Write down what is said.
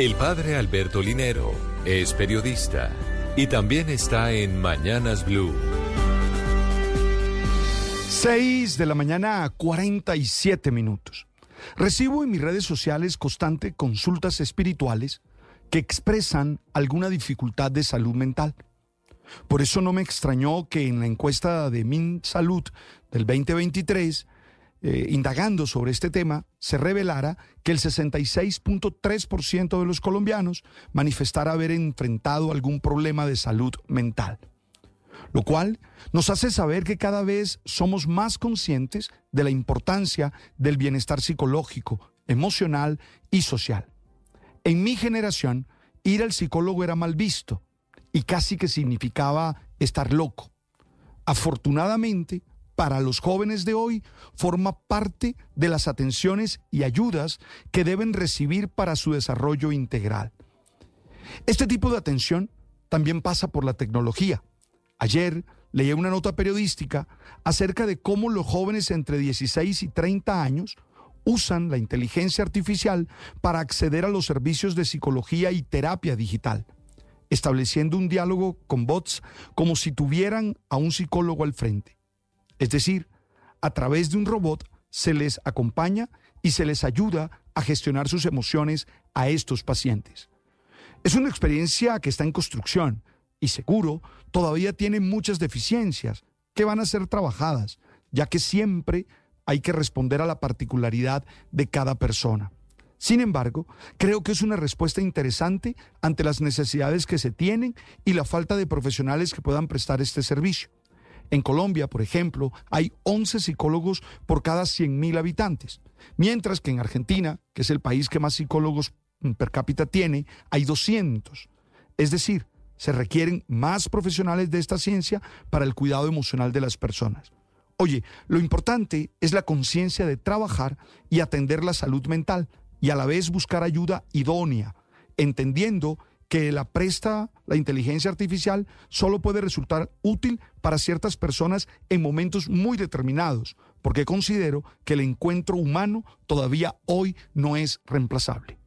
El padre Alberto Linero es periodista y también está en Mañanas Blue. 6 de la mañana a 47 minutos. Recibo en mis redes sociales constante consultas espirituales que expresan alguna dificultad de salud mental. Por eso no me extrañó que en la encuesta de Min Salud del 2023 eh, indagando sobre este tema, se revelara que el 66.3% de los colombianos manifestara haber enfrentado algún problema de salud mental. Lo cual nos hace saber que cada vez somos más conscientes de la importancia del bienestar psicológico, emocional y social. En mi generación, ir al psicólogo era mal visto y casi que significaba estar loco. Afortunadamente, para los jóvenes de hoy forma parte de las atenciones y ayudas que deben recibir para su desarrollo integral. Este tipo de atención también pasa por la tecnología. Ayer leí una nota periodística acerca de cómo los jóvenes entre 16 y 30 años usan la inteligencia artificial para acceder a los servicios de psicología y terapia digital, estableciendo un diálogo con bots como si tuvieran a un psicólogo al frente. Es decir, a través de un robot se les acompaña y se les ayuda a gestionar sus emociones a estos pacientes. Es una experiencia que está en construcción y seguro todavía tiene muchas deficiencias que van a ser trabajadas, ya que siempre hay que responder a la particularidad de cada persona. Sin embargo, creo que es una respuesta interesante ante las necesidades que se tienen y la falta de profesionales que puedan prestar este servicio. En Colombia, por ejemplo, hay 11 psicólogos por cada 100.000 habitantes, mientras que en Argentina, que es el país que más psicólogos per cápita tiene, hay 200. Es decir, se requieren más profesionales de esta ciencia para el cuidado emocional de las personas. Oye, lo importante es la conciencia de trabajar y atender la salud mental y a la vez buscar ayuda idónea, entendiendo que la presta la inteligencia artificial solo puede resultar útil para ciertas personas en momentos muy determinados, porque considero que el encuentro humano todavía hoy no es reemplazable.